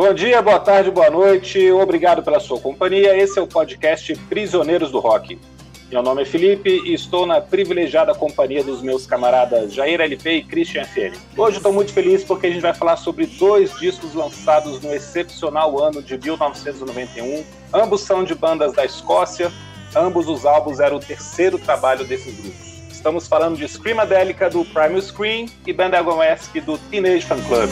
Bom dia, boa tarde, boa noite. Obrigado pela sua companhia. Esse é o podcast Prisioneiros do Rock. Meu nome é Felipe e estou na privilegiada companhia dos meus camaradas Jair LP e Christian FN. Hoje estou muito feliz porque a gente vai falar sobre dois discos lançados no excepcional ano de 1991. Ambos são de bandas da Escócia, ambos os álbuns eram o terceiro trabalho desses grupos. Estamos falando de Screamadelica do Primal Scream e Bandagon-esque do Teenage Fan Club.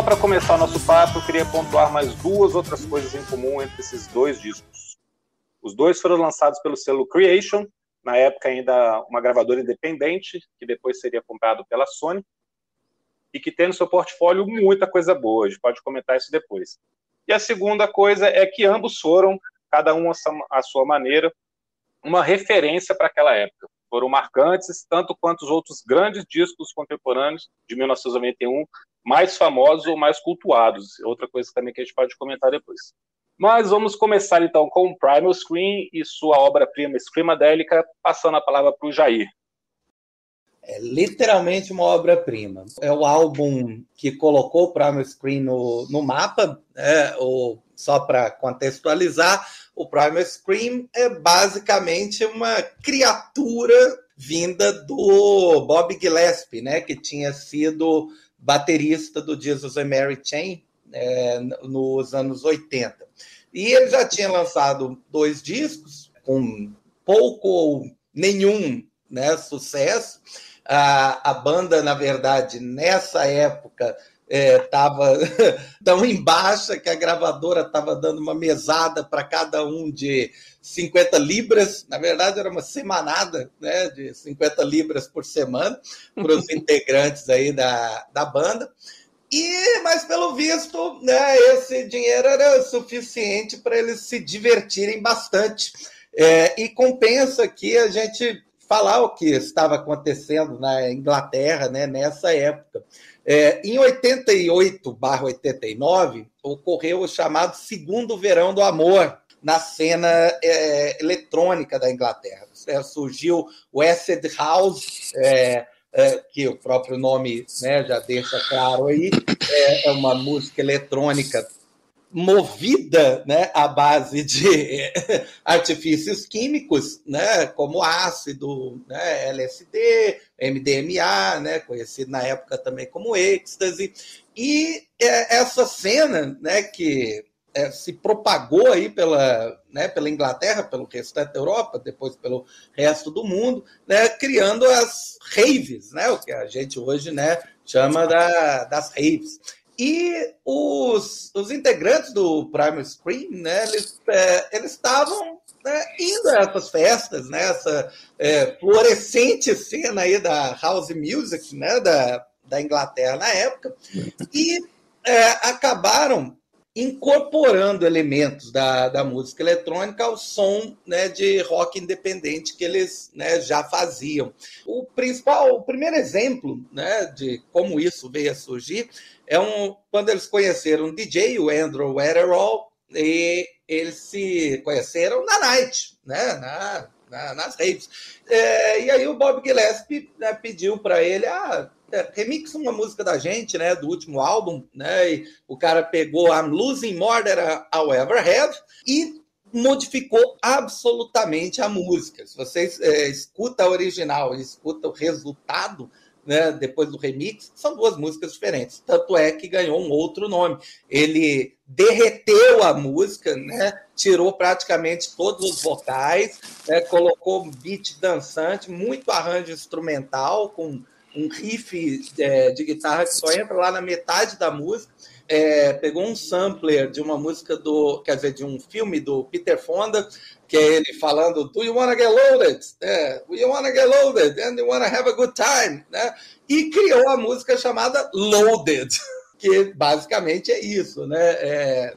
Só para começar o nosso papo, eu queria pontuar mais duas outras coisas em comum entre esses dois discos. Os dois foram lançados pelo selo Creation, na época ainda uma gravadora independente, que depois seria comprado pela Sony, e que tem no seu portfólio muita coisa boa. A gente pode comentar isso depois. E a segunda coisa é que ambos foram, cada um à sua maneira, uma referência para aquela época. Foram marcantes, tanto quanto os outros grandes discos contemporâneos de 1991 mais famosos ou mais cultuados. Outra coisa também que a gente pode comentar depois. Mas vamos começar então com o Primal Scream e sua obra-prima Screamadélica, passando a palavra para o Jair. É literalmente uma obra-prima. É o álbum que colocou o Primal Scream no, no mapa, né? ou, só para contextualizar, o Primal Scream é basicamente uma criatura vinda do Bob Gillespie, né? que tinha sido baterista do Jesus and Mary Chain é, nos anos 80. E ele já tinha lançado dois discos com pouco ou nenhum né, sucesso. A, a banda, na verdade, nessa época estava é, tão em baixa que a gravadora estava dando uma mesada para cada um de 50 libras, na verdade era uma semanada né, de 50 libras por semana para os integrantes aí da, da banda. E, mas pelo visto, né, esse dinheiro era suficiente para eles se divertirem bastante. É, e compensa aqui a gente falar o que estava acontecendo na Inglaterra né, nessa época. É, em 88/89 ocorreu o chamado Segundo Verão do Amor na cena é, eletrônica da Inglaterra. É, surgiu o Acid House, é, é, que o próprio nome né, já deixa claro aí, é, é uma música eletrônica movida né, à base de artifícios químicos, né, como ácido, né, LSD, MDMA, né, conhecido na época também como êxtase. E é, essa cena né, que é, se propagou aí pela, né, pela Inglaterra, pelo restante da Europa, depois pelo resto do mundo, né, criando as raves, né, o que a gente hoje né, chama da, das raves. E os, os integrantes do Primal Scream, né, eles é, eles estavam né, indo a essas festas, né, essa é, fluorescente cena aí da house music, né, da, da Inglaterra na época, e é, acabaram incorporando elementos da, da música eletrônica ao som né, de rock independente que eles né, já faziam. O principal, o primeiro exemplo né, de como isso veio a surgir é um, quando eles conheceram um DJ, o Andrew Wetherall, e eles se conheceram na night, né, na, na nas raves. É, e aí o Bob Gillespie né, pediu para ele, ah, é, remix uma música da gente, né, do último álbum, né, e o cara pegou I'm Losing More Than I'll Ever Have e modificou absolutamente a música. Se você é, escuta a original e escuta o resultado, né, depois do remix, são duas músicas diferentes. Tanto é que ganhou um outro nome. Ele derreteu a música, né, tirou praticamente todos os vocais, né, colocou beat dançante, muito arranjo instrumental, com um riff é, de guitarra que só entra lá na metade da música. É, pegou um sampler de uma música do, quer dizer, de um filme do Peter Fonda, que é ele falando Do you wanna get loaded? É, you wanna get loaded? And you wanna have a good time? Né? E criou a música chamada Loaded. que basicamente é isso, né? É,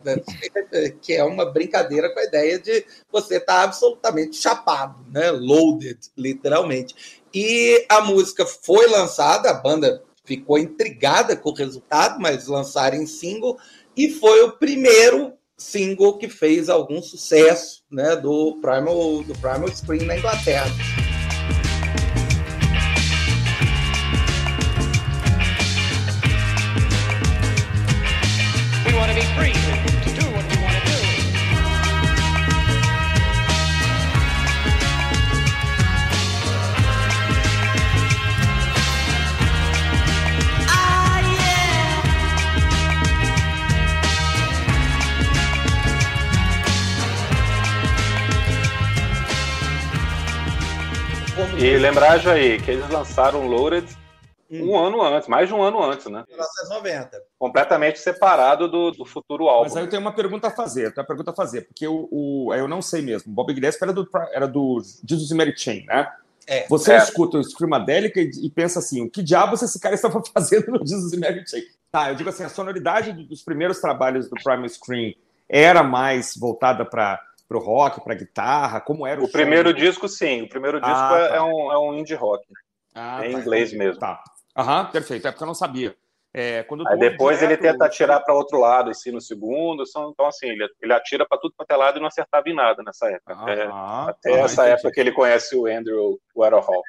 é, que é uma brincadeira com a ideia de você estar tá absolutamente chapado, né? Loaded, literalmente. E a música foi lançada, a banda ficou intrigada com o resultado, mas lançaram em single, e foi o primeiro single que fez algum sucesso né, do, Primal, do Primal Screen na Inglaterra. E lembrar, Jair, que eles lançaram o Loaded hum. um ano antes, mais de um ano antes, né? 1990. Completamente separado do, do futuro álbum. Mas aí eu tenho uma pergunta a fazer, tenho uma pergunta a fazer, porque o, o eu não sei mesmo. Bob Gillespie era do, era do Jesus e Mary Chain, né? É. Você é. escuta o Screamadelica e, e pensa assim, o que diabos esse cara estava fazendo no Jesus e Mary Chain? Tá, eu digo assim, a sonoridade dos primeiros trabalhos do Primal Screen era mais voltada para pro rock, pra guitarra? Como era o O primeiro disco, sim. O primeiro disco ah, é, tá. é, um, é um indie rock. Ah, é em tá, inglês mesmo. Tá. Aham, perfeito. É porque eu não sabia. É, quando Aí depois direto, ele tenta atirar para outro lado, assim, no segundo. Então, assim, ele, ele atira para tudo quanto é lado e não acertava em nada nessa época. até, até essa entendi. época que ele conhece o Andrew Warhol.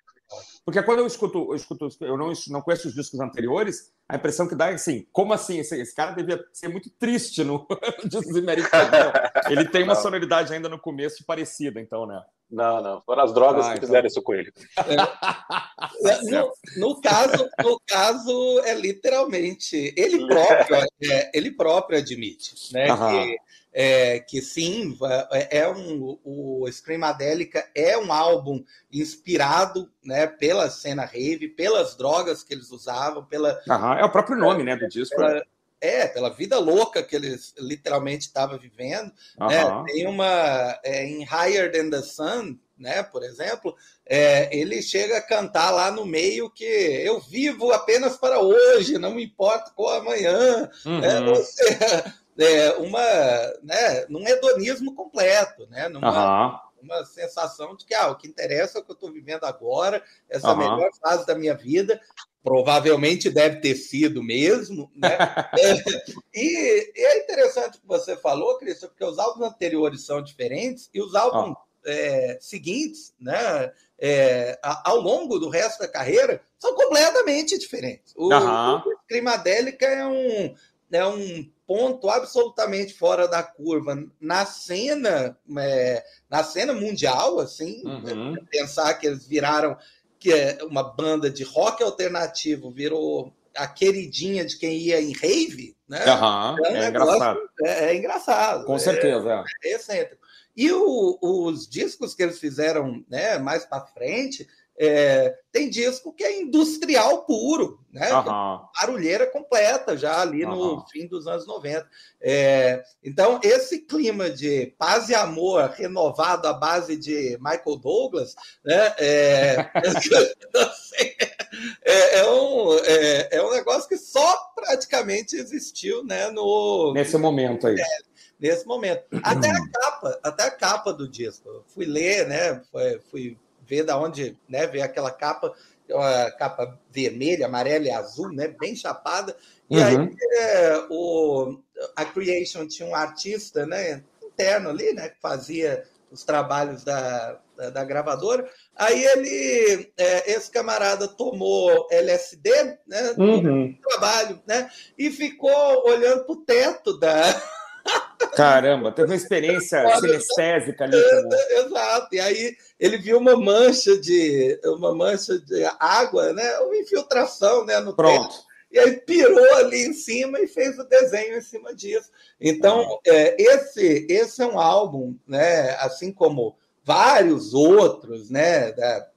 Porque quando eu escuto, eu escuto, eu não, não conheço os discos anteriores, a impressão que dá é assim, como assim? Esse, esse cara devia ser muito triste no, no disco americano. Ele tem uma sonoridade ainda no começo parecida, então, né? Não, não. Foram as drogas ah, que então... fizeram isso com ele. É, no, no, caso, no caso, é literalmente ele próprio, é, ele próprio admite, né? Que é, que sim, é, é um, o Screamadélica é um álbum inspirado né, pela cena rave, pelas drogas que eles usavam, pela. É o próprio nome né, do disco. Pela, é, pela vida louca que eles literalmente estavam vivendo. Né? Tem uma. É, em Higher Than the Sun, né, por exemplo, é, ele chega a cantar lá no meio que eu vivo apenas para hoje, não me importa com amanhã. Uhum. É, você, é, uma, né, num hedonismo completo, né, numa, uhum. uma sensação de que ah, o que interessa é o que eu estou vivendo agora, essa uhum. melhor fase da minha vida, provavelmente deve ter sido mesmo, né? é, e, e, é interessante o que você falou, Cristian, porque os álbuns anteriores são diferentes e os álbuns uhum. é, seguintes, né, é, ao longo do resto da carreira, são completamente diferentes. O, uhum. o Climadélica é um, é um ponto absolutamente fora da curva na cena, é, na cena mundial, assim, uhum. pensar que eles viraram que é uma banda de rock alternativo virou a queridinha de quem ia em rave, né? Uhum. É, é engraçado. É, é, engraçado. Com certeza. É, é excêntrico. E o, os discos que eles fizeram né, mais para frente é, tem disco que é industrial puro, né? Uhum. Barulheira completa, já ali uhum. no fim dos anos 90. É, então, esse clima de paz e amor renovado à base de Michael Douglas, né? É, é, é um, é, é, um negócio que só praticamente existiu né, no, nesse momento aí. É, nesse momento. Até a capa, até a capa do disco. Eu fui ler, né? Fui ver da onde né, veio aquela capa, a capa vermelha, amarela e azul, né, bem chapada. E uhum. aí é, o, a Creation tinha um artista né, interno ali, né, que fazia os trabalhos da, da, da gravadora. Aí ele, é, esse camarada tomou LSD, né, uhum. trabalho, né, e ficou olhando para o teto da Caramba, teve uma experiência sinestésica ali. Exato. E aí ele viu uma mancha de uma mancha de água, né? Uma infiltração, né? No Pronto. Teto. E aí pirou ali em cima e fez o desenho em cima disso. Então, ah. é, esse, esse é um álbum, né? Assim como vários outros, né? Da,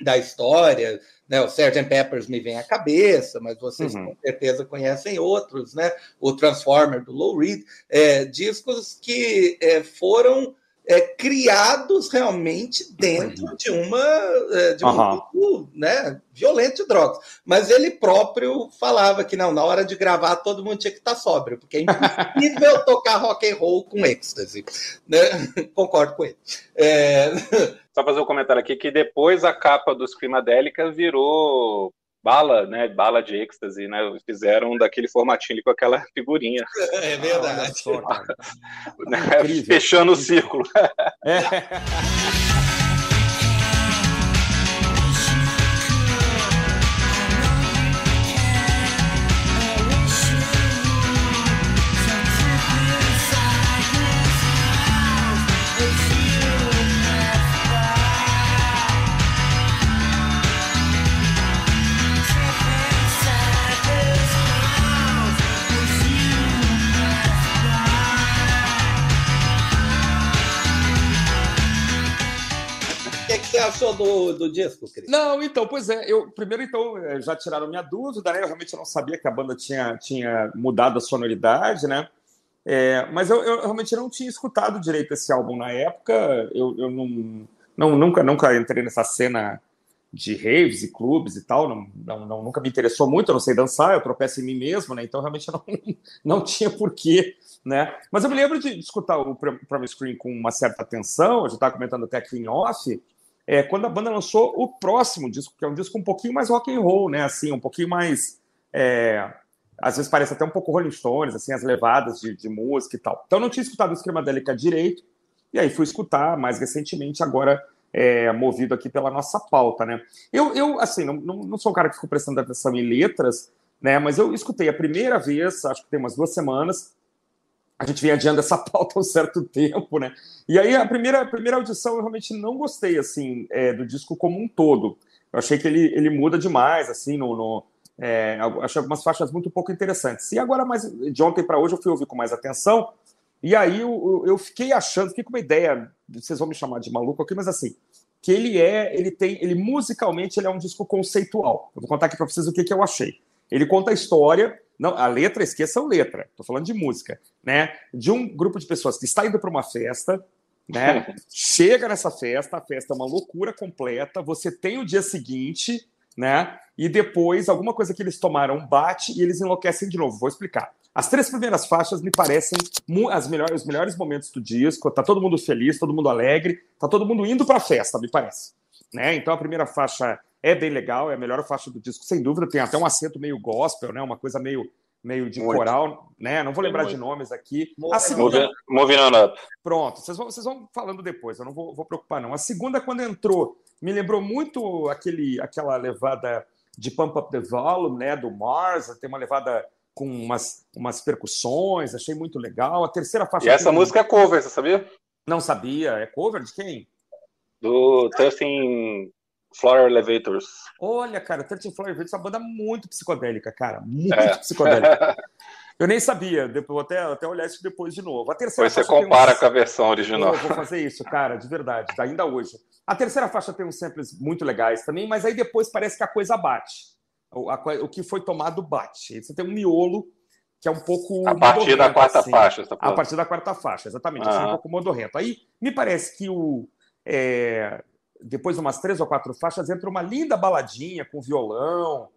da história, né, o Sgt. Peppers me vem à cabeça, mas vocês uhum. com certeza conhecem outros, né? O Transformer do Low Reed, é, discos que é, foram é, criados realmente dentro de uma é, de um uhum. grupo né, violento de drogas. Mas ele próprio falava que não, na hora de gravar todo mundo tinha que estar sóbrio, porque é impossível tocar rock and roll com êxtase. Né? Concordo com ele. É... Só fazer um comentário aqui que depois a capa do Screamadélica virou bala, né? Bala de êxtase, né? Fizeram daquele formatinho ali com aquela figurinha. É verdade. Ah, só, Fechando o círculo. É. achou do, do disco, Cris? Não, então, pois é. Eu, primeiro, então, é, já tiraram minha dúvida, né? Eu realmente não sabia que a banda tinha, tinha mudado a sonoridade, né? É, mas eu, eu, realmente não tinha escutado direito esse álbum na época. Eu, eu não, não, nunca, nunca entrei nessa cena de raves e clubes e tal. Não, não, não, nunca me interessou muito. Eu não sei dançar, eu tropeço em mim mesmo, né? Então realmente não, não tinha porquê. Né? Mas eu me lembro de, escutar o Promise Screen com uma certa atenção. Eu já estava comentando até aqui em off é, quando a banda lançou o próximo disco, que é um disco um pouquinho mais rock and roll, né? Assim, um pouquinho mais. É, às vezes parece até um pouco Rolling Stones, assim, as levadas de, de música e tal. Então não tinha escutado o Screamadélica direito, e aí fui escutar mais recentemente, agora é, movido aqui pela nossa pauta, né? Eu, eu assim, não, não, não sou um cara que ficou prestando atenção em letras, né? Mas eu escutei a primeira vez, acho que tem umas duas semanas, a gente vem adiando essa pauta um certo tempo, né? E aí a primeira, a primeira audição eu realmente não gostei, assim, é, do disco como um todo. Eu achei que ele, ele muda demais, assim, no... no é, achei algumas faixas muito pouco interessantes. E agora, mais de ontem para hoje, eu fui ouvir com mais atenção, e aí eu, eu fiquei achando, fiquei com uma ideia, vocês vão me chamar de maluco aqui, mas assim, que ele é, ele tem, ele musicalmente ele é um disco conceitual. Eu vou contar aqui para vocês o que, que eu achei. Ele conta a história não, a letra, esqueçam letra. Estou falando de música, né? De um grupo de pessoas que está indo para uma festa, né? Chega nessa festa, a festa é uma loucura completa. Você tem o dia seguinte, né? E depois alguma coisa que eles tomaram bate e eles enlouquecem de novo. Vou explicar. As três primeiras faixas me parecem as melhores, os melhores momentos do disco. Tá todo mundo feliz, todo mundo alegre, tá todo mundo indo para a festa, me parece. Né? Então a primeira faixa é bem legal, é a melhor faixa do disco, sem dúvida. Tem até um acento meio gospel, né? Uma coisa meio, meio de muito. coral, né? Não vou lembrar muito. de nomes aqui. A segunda... Moving on up. Pronto, vocês vão, vocês vão falando depois, eu não vou, vou preocupar, não. A segunda, quando entrou, me lembrou muito aquele, aquela levada de Pump Up the Volume, né? Do Mars, tem uma levada com umas, umas percussões, achei muito legal. A terceira faixa. E essa música é cover, você sabia? Não sabia. É cover de quem? Do Thurston Flower Elevators. Olha, cara, Thirteen Flower Elevators é uma banda muito psicodélica, cara. Muito é. psicodélica. Eu nem sabia, vou até, até olhar isso depois de novo. A terceira você compara com a versão original. Eu vou fazer isso, cara, de verdade, ainda hoje. A terceira faixa tem uns samples muito legais também, mas aí depois parece que a coisa bate. O, a, o que foi tomado bate. Você tem um miolo que é um pouco. A partir da quarta assim. faixa. Tá a partir da quarta faixa, exatamente. Uhum. um pouco modorrento. Aí me parece que o. É, depois de umas três ou quatro faixas, entra uma linda baladinha com violão.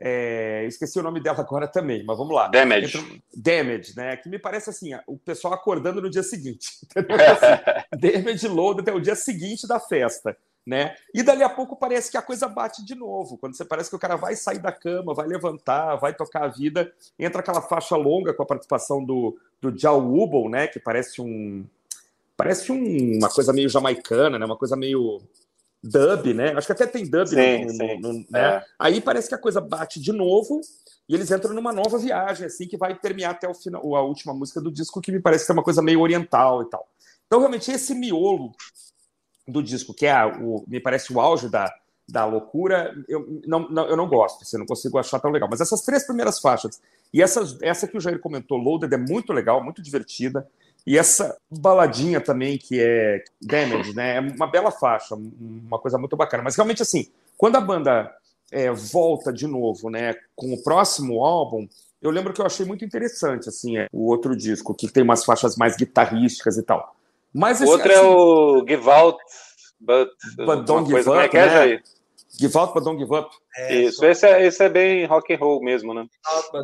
É, esqueci o nome dela agora também, mas vamos lá. Damage. Entra, damage, né? Que me parece assim, o pessoal acordando no dia seguinte. Assim, damage load até o dia seguinte da festa. Né? E dali a pouco parece que a coisa bate de novo. Quando você parece que o cara vai sair da cama, vai levantar, vai tocar a vida, entra aquela faixa longa com a participação do, do Jal Wubble, né? Que parece um, parece um, uma coisa meio jamaicana, né? Uma coisa meio dub, né? Acho que até tem dub, sim, no, sim. No, né? É. Aí parece que a coisa bate de novo e eles entram numa nova viagem, assim, que vai terminar até o final, a última música do disco, que me parece que é uma coisa meio oriental e tal. Então, realmente, esse miolo do disco, que é a, o, me parece o auge da, da loucura, eu não, não, eu não gosto, assim, não consigo achar tão legal. Mas essas três primeiras faixas, e essas, essa que o Jair comentou, Loaded, é muito legal, muito divertida. E essa baladinha também, que é Damage, né? É uma bela faixa, uma coisa muito bacana. Mas realmente, assim, quando a banda é, volta de novo, né, com o próximo álbum, eu lembro que eu achei muito interessante, assim, é, o outro disco, que tem umas faixas mais guitarrísticas e tal. Mas, o outro é assim, é o Give Out, But, but Don't Give Up, é, é né? Give Out, But Don't Give Up. É, Isso, esse é, esse é bem rock and roll mesmo, né?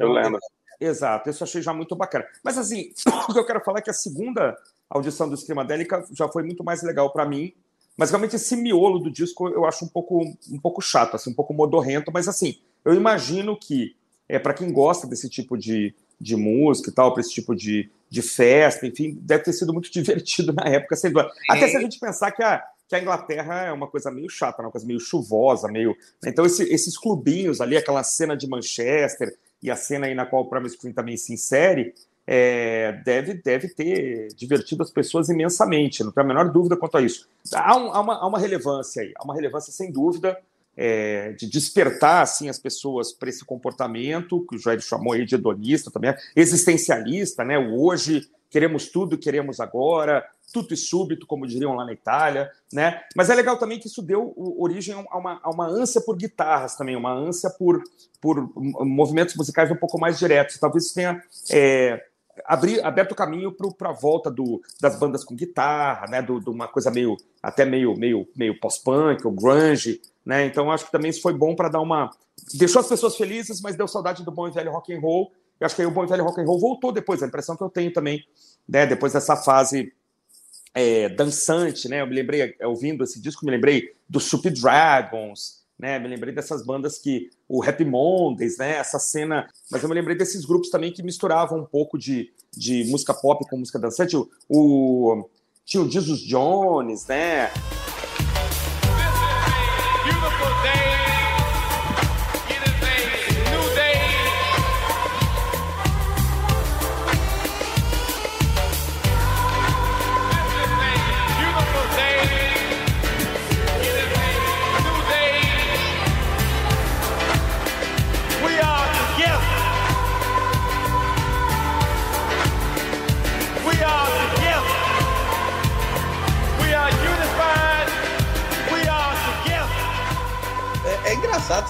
Eu lembro. Exato, isso eu achei já muito bacana. Mas assim, o que eu quero falar é que a segunda audição do Screamadélica já foi muito mais legal para mim. Mas realmente esse miolo do disco eu acho um pouco, um pouco chato, assim, um pouco modorrento. Mas assim, eu imagino que é para quem gosta desse tipo de, de música e tal, para esse tipo de, de festa, enfim, deve ter sido muito divertido na época, sem dúvida. Até se a gente pensar que a, que a Inglaterra é uma coisa meio chata, né, uma coisa meio chuvosa, meio. Então, esse, esses clubinhos ali, aquela cena de Manchester e a cena aí na qual o Promise Screen também se insere, é, deve, deve ter divertido as pessoas imensamente, não tenho a menor dúvida quanto a isso. Há, um, há, uma, há uma relevância aí, há uma relevância sem dúvida é, de despertar assim as pessoas para esse comportamento que o Joel chamou aí de hedonista também, existencialista, né? O hoje queremos tudo, queremos agora, tudo e súbito, como diriam lá na Itália, né? Mas é legal também que isso deu origem a uma, a uma ânsia por guitarras também, uma ânsia por, por movimentos musicais um pouco mais diretos. Talvez isso tenha é, abrir, aberto o caminho para a volta do, das bandas com guitarra, né? De uma coisa meio até meio meio meio pós-punk ou grunge, né? Então acho que também isso foi bom para dar uma deixou as pessoas felizes, mas deu saudade do bom e velho rock and roll. Eu acho que aí o bom e velho rock and roll voltou depois. A impressão que eu tenho também, né? Depois dessa fase é, dançante, né? Eu me lembrei ouvindo esse disco, me lembrei do Sup Dragons, né? Me lembrei dessas bandas que o Happy Mondays, né? Essa cena, mas eu me lembrei desses grupos também que misturavam um pouco de, de música pop com música dançante. O, o tinha o Jesus Jones, né?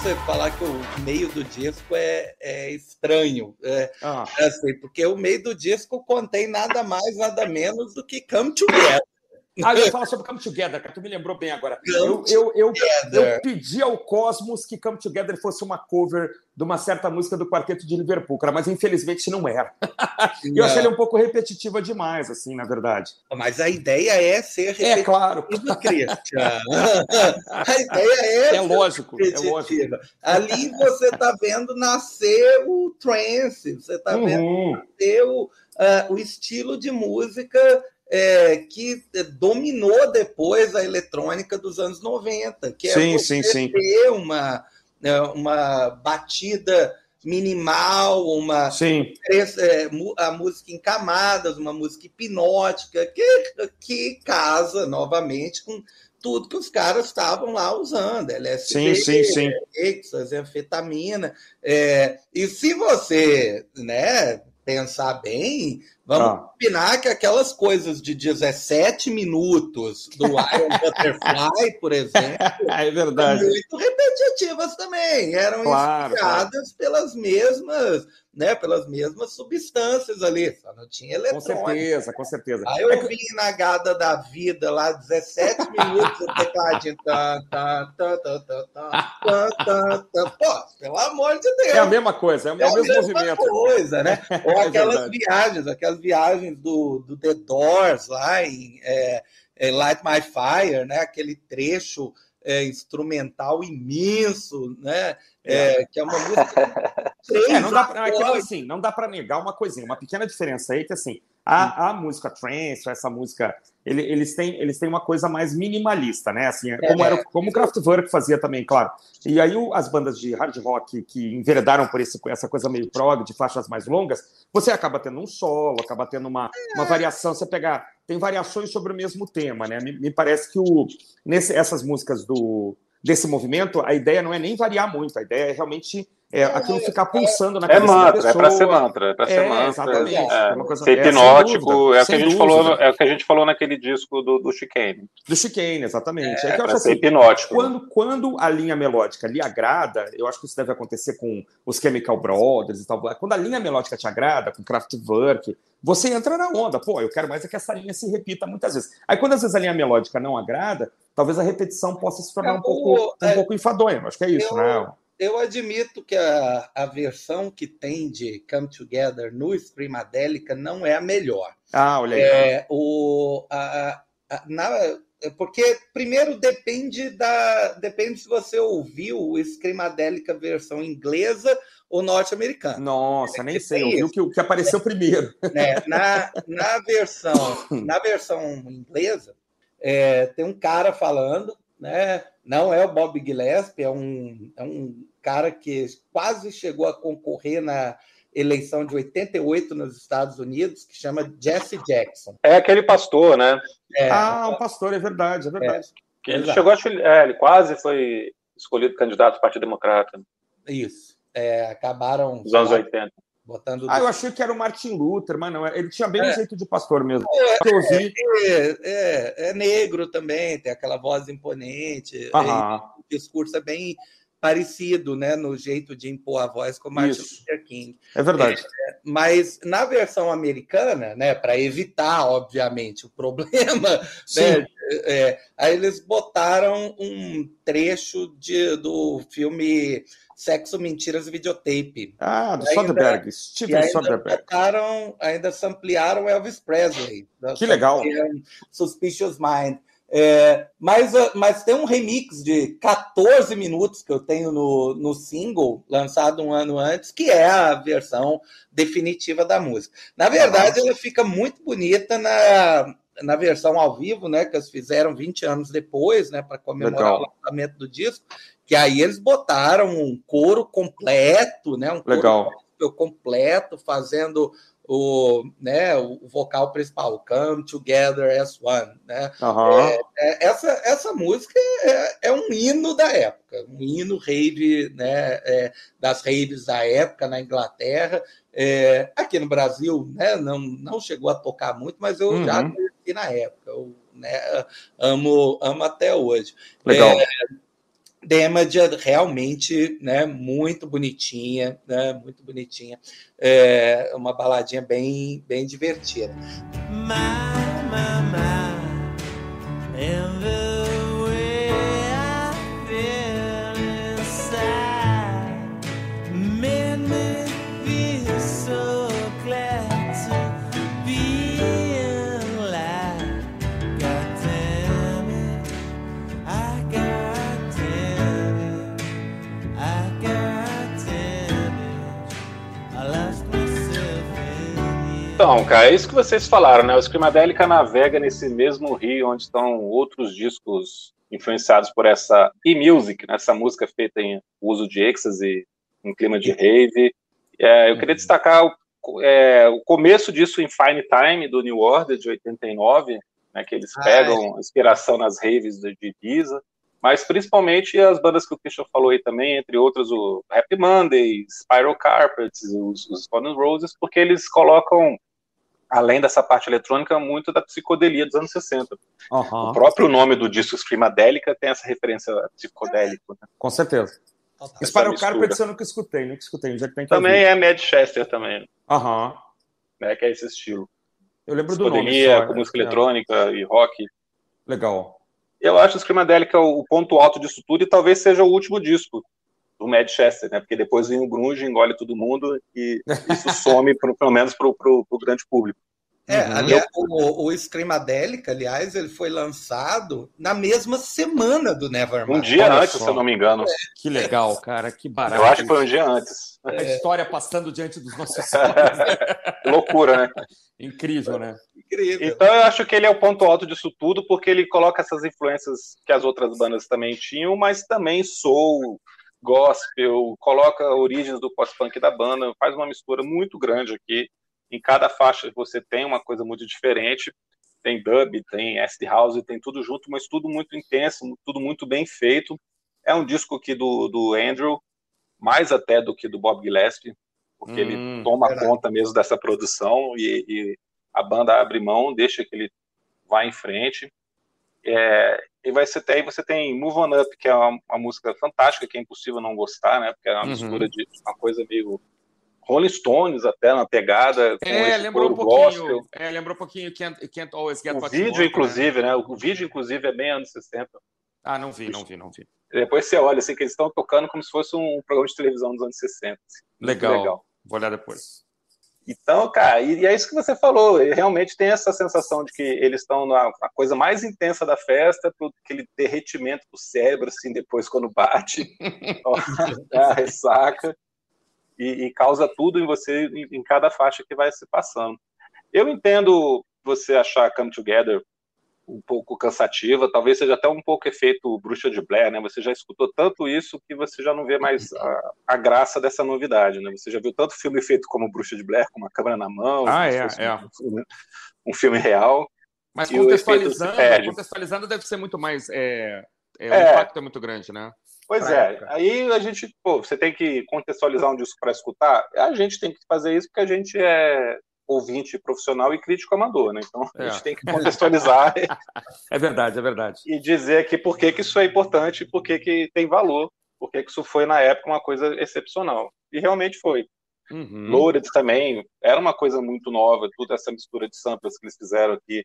Você falar que o meio do disco é, é estranho. É, ah. é assim, porque o meio do disco contém nada mais, nada menos do que Come Together. Ah, eu ia falar sobre Come Together, que tu me lembrou bem agora. Eu, eu, eu, eu, pedi ao Cosmos que Come Together fosse uma cover de uma certa música do Quarteto de Liverpool, cara, mas infelizmente não era. eu achei ele um pouco repetitiva demais, assim, na verdade. Mas a ideia é ser repetitiva, é, claro. Christian. a ideia é É lógico, é lógico. Ali você está vendo nascer o trance, você está uhum. vendo nascer o, uh, o estilo de música é, que dominou depois a eletrônica dos anos 90, que é sim, sim, sim. ter uma, né, uma batida minimal, uma. É, a música em camadas, uma música hipnótica, que, que casa novamente com tudo que os caras estavam lá usando, LSD, sim, sim, sim. Exas, anfetamina. É, e se você né, pensar bem, vamos ah. combinar que aquelas coisas de 17 minutos do Iron Butterfly, por exemplo, é verdade. muito repetitivas também, eram claro, inspiradas claro. pelas mesmas né, pelas mesmas substâncias ali, só não tinha eletrônica. Com certeza, com certeza. Aí eu é vi na Gada da Vida lá, 17 minutos o tecladinho. Tá, tá, tá, tá, tá, tá, tá, tá, Pô, pelo amor de Deus. É a mesma coisa, é o, é mesmo movimento. coisa, né? Ou é aquelas viagens, aquelas viagens do, do The Doors lá em é, é Light My Fire, né? Aquele trecho é, instrumental imenso, né? É, que é uma música. é, não dá pra, é assim, não dá para negar uma coisinha, uma pequena diferença aí que assim a, a música trance, essa música, ele, eles, têm, eles têm uma coisa mais minimalista, né? Assim, é, como, era, como o Kraftwerk fazia também, claro. E aí o, as bandas de hard rock que enveredaram por esse, essa coisa meio prog, de faixas mais longas, você acaba tendo um solo, acaba tendo uma, uma variação. Você pegar. Tem variações sobre o mesmo tema, né? Me, me parece que o, nesse, essas músicas do desse movimento, a ideia não é nem variar muito, a ideia é realmente é, aquilo ficar pulsando na é cabeça é mantra, da pessoa. É para ser mantra, é para ser é, mantra. Exatamente. É, é uma coisa, ser hipnótico, é, o que a gente falou, é o que a gente falou naquele disco do, do Chicane. Do Chicane, exatamente. É, é, para ser assim, hipnótico. Quando, quando a linha melódica lhe agrada, eu acho que isso deve acontecer com os Chemical Brothers e tal. Quando a linha melódica te agrada, com Kraftwerk, você entra na onda. Pô, eu quero mais é que essa linha se repita muitas vezes. Aí quando às vezes a linha melódica não agrada, talvez a repetição possa se tornar um pouco, um pouco enfadonha. Acho que é isso, eu... né? eu admito que a, a versão que tem de Come Together no Screamadélica não é a melhor. Ah, olha aí. É, o, a, a, na, é porque, primeiro, depende da depende se você ouviu o Screamadélica versão inglesa ou norte-americana. Nossa, nem sei, eu vi o que, o que apareceu primeiro. É, na, na, versão, na versão inglesa, é, tem um cara falando né? Não é o Bob Gillespie, é um, é um cara que quase chegou a concorrer na eleição de 88 nos Estados Unidos, que chama Jesse Jackson. É aquele pastor, né? É, ah, o pastor, é verdade, é verdade. É, ele chegou a, é, ele quase foi escolhido candidato do Partido Democrata. Isso. É, acabaram. Nos anos 80. Botando ah, eu achei que era o Martin Luther, mas não, ele tinha bem é. um jeito de pastor mesmo. É, ouvi. É, é, é, negro também, tem aquela voz imponente. o discurso é bem parecido, né, no jeito de impor a voz com Martin Isso. Luther King. É verdade. É, mas na versão americana, né, para evitar, obviamente, o problema, né, é, aí eles botaram um trecho de, do filme Sexo, Mentiras e Videotape. Ah, do Soderbergh, Steven Soderbergh. Botaram, ainda ampliaram Elvis Presley. Que legal. Suspicious Mind. É, mas, ah, mas tem um remix de 14 minutos que eu tenho no, no single, lançado um ano antes, que é a versão definitiva da música. Na verdade, ela fica muito bonita na, na versão ao vivo, né? Que eles fizeram 20 anos depois, né? Para comemorar Legal. o lançamento do disco. Que aí eles botaram um coro completo, né? Um coro Legal. completo, fazendo o, né, o vocal principal, Come Together as One. Né? Uhum. É, é, essa, essa música é, é, um hino da época, um hino rave né, é, das raves da época na Inglaterra. É, aqui no Brasil né, não, não chegou a tocar muito, mas eu uhum. já conheci na época. Eu né, amo, amo até hoje. Legal. Damage realmente né, muito bonitinha, né, muito bonitinha. É uma baladinha bem, bem divertida. My, my, my. Então, cara, é isso que vocês falaram, né? O Screamadélica navega nesse mesmo rio onde estão outros discos influenciados por essa e-music, né? essa música feita em uso de ecstasy, em clima de rave. É, eu queria destacar o, é, o, começo disso em Fine Time, do New Order, de 89, né, que eles ah, pegam é. inspiração nas raves de Ibiza, mas principalmente as bandas que o Christian falou aí também, entre outras o Happy Monday, Spiral Carpets, os, os Stone Roses, porque eles colocam além dessa parte eletrônica, muito da psicodelia dos anos 60. Uhum. O próprio nome do disco Screamadélica tem essa referência psicodélica. Né? Com certeza. Essa Spiral Carpets eu nunca escutei, nunca escutei. Já tem também é Manchester também. Aham. Uhum. Né, que é esse estilo. Eu lembro do nome. Só, com é. música é. eletrônica e rock. Legal. Eu acho o Screamadélica o ponto alto disso tudo e talvez seja o último disco do Manchester, né? Porque depois vem o grunge, engole todo mundo e isso some, pro, pelo menos para o grande público. É, uhum. aliás, o, o Screamadélica, aliás, ele foi lançado na mesma semana do Nevermind. Um dia Olha antes, só. se eu não me engano. É. Que legal, cara, que barato. Eu acho que foi um dia antes. A história passando diante dos nossos olhos. Né? Loucura, né? Incrível, né? Incrível. Então eu acho que ele é o ponto alto disso tudo, porque ele coloca essas influências que as outras bandas também tinham, mas também soul, gospel, coloca origens do pós-punk da banda, faz uma mistura muito grande aqui em cada faixa você tem uma coisa muito diferente. Tem dub, tem acid house, tem tudo junto, mas tudo muito intenso, tudo muito bem feito. É um disco que do, do Andrew, mais até do que do Bob Gillespie, porque hum, ele toma verdade. conta mesmo dessa produção e, e, a banda abre mão, deixa que ele vá em frente. É, e vai ser até aí você tem Move On Up, que é uma, uma, música fantástica, que é impossível não gostar, né? Porque é uma uhum. mistura de uma coisa meio Rolling Stones até na pegada com é, lembrou um pouquinho, É, lembrou um pouquinho Can't, Can't Always Get O What vídeo, want, né? inclusive, né? né? O vídeo, inclusive, é bem anos 60. Ah, não vi, não vi, não vi. Depois você olha, assim, que eles estão tocando como se fosse um programa de televisão dos anos 60. Assim. Legal. legal. Vou olhar depois. Então, cara, e, e, é isso que você falou. Realmente tem essa sensação de que eles estão na, na coisa mais intensa da festa, aquele derretimento do cérebro, assim, depois quando bate, a ressaca, e, e, causa tudo em você, em, em cada faixa que vai se passando. Eu entendo você achar Come Together um pouco cansativa, talvez seja até um pouco efeito bruxa de Blair, né? Você já escutou tanto isso que você já não vê mais a, a graça dessa novidade, né? Você já viu tanto filme feito como Bruxa de Blair, com uma câmera na mão, ah, é, é. Um, um, filme real. Mas contextualizando, contextualizando deve ser muito mais. É, é, o é. impacto é muito grande, né? Pois é, época. aí a gente, pô, você tem que contextualizar um disco para escutar, a gente tem que fazer isso porque a gente é ouvinte profissional e crítico amador, né? Então a gente é. tem que contextualizar. é verdade, é verdade. E dizer aqui por que, que isso é importante, por que, que tem valor, por que, que isso foi na época uma coisa excepcional. E realmente foi. Uhum. Loaded também era uma coisa muito nova, toda essa mistura de samples que eles fizeram aqui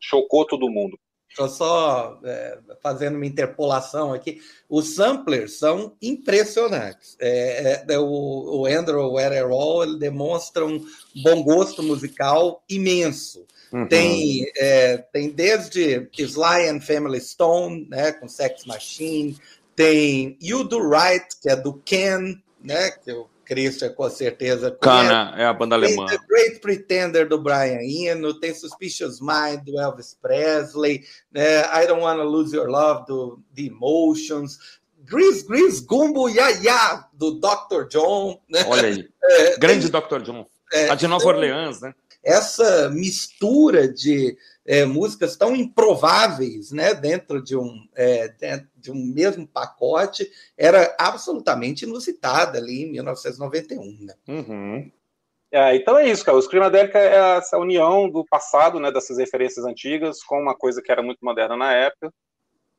chocou todo mundo. Estou só é, fazendo uma interpolação aqui. Os samplers são impressionantes. É, é, o, o Andrew Wetherall ele demonstra um bom gosto musical imenso. Uhum. Tem, é, tem desde Sly and Family Stone, né, com Sex Machine, tem You Do Right, que é do Ken, né, que eu Christian com certeza Cana, é a banda alemã. Tem The Great Pretender do Brian Eno, tem Suspicious Mind do Elvis Presley, né? I Don't Wanna Lose Your Love do The Emotions, Grease, Grease Gumbo Ya Ya do Dr. John. Né? Olha aí, é, grande tem, Dr. John. É, a de Nova Orleans, né? Essa mistura de é, músicas tão improváveis né, dentro de um, é, dentro de um mesmo pacote era absolutamente inusitada ali em 1991. Né? Uhum. É, então é isso, cara. O Screamadelica é essa união do passado, né, dessas referências antigas, com uma coisa que era muito moderna na época,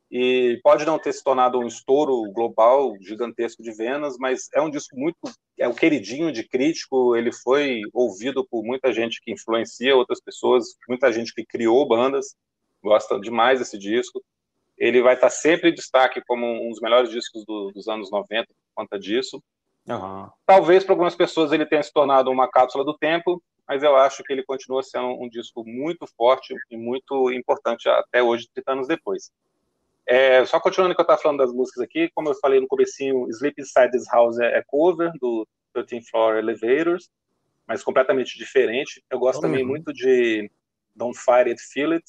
e pode não ter se tornado um estouro global gigantesco de vendas, mas é um disco muito é o queridinho de crítico, ele foi ouvido por muita gente que influencia outras pessoas, muita gente que criou bandas, gosta demais desse disco. Ele vai estar sempre em destaque como um dos melhores discos do, dos anos 90 por conta disso. Uhum. Talvez para algumas pessoas ele tenha se tornado uma cápsula do tempo, mas eu acho que ele continua sendo um disco muito forte e muito importante até hoje, 30 anos depois. É, só continuando que eu estava falando das músicas aqui, como eu falei no comecinho, Sleep Inside This House é, é cover do 13 Floor Elevators, mas completamente diferente. Eu gosto uhum. também muito de Don't Fight It, Feel It,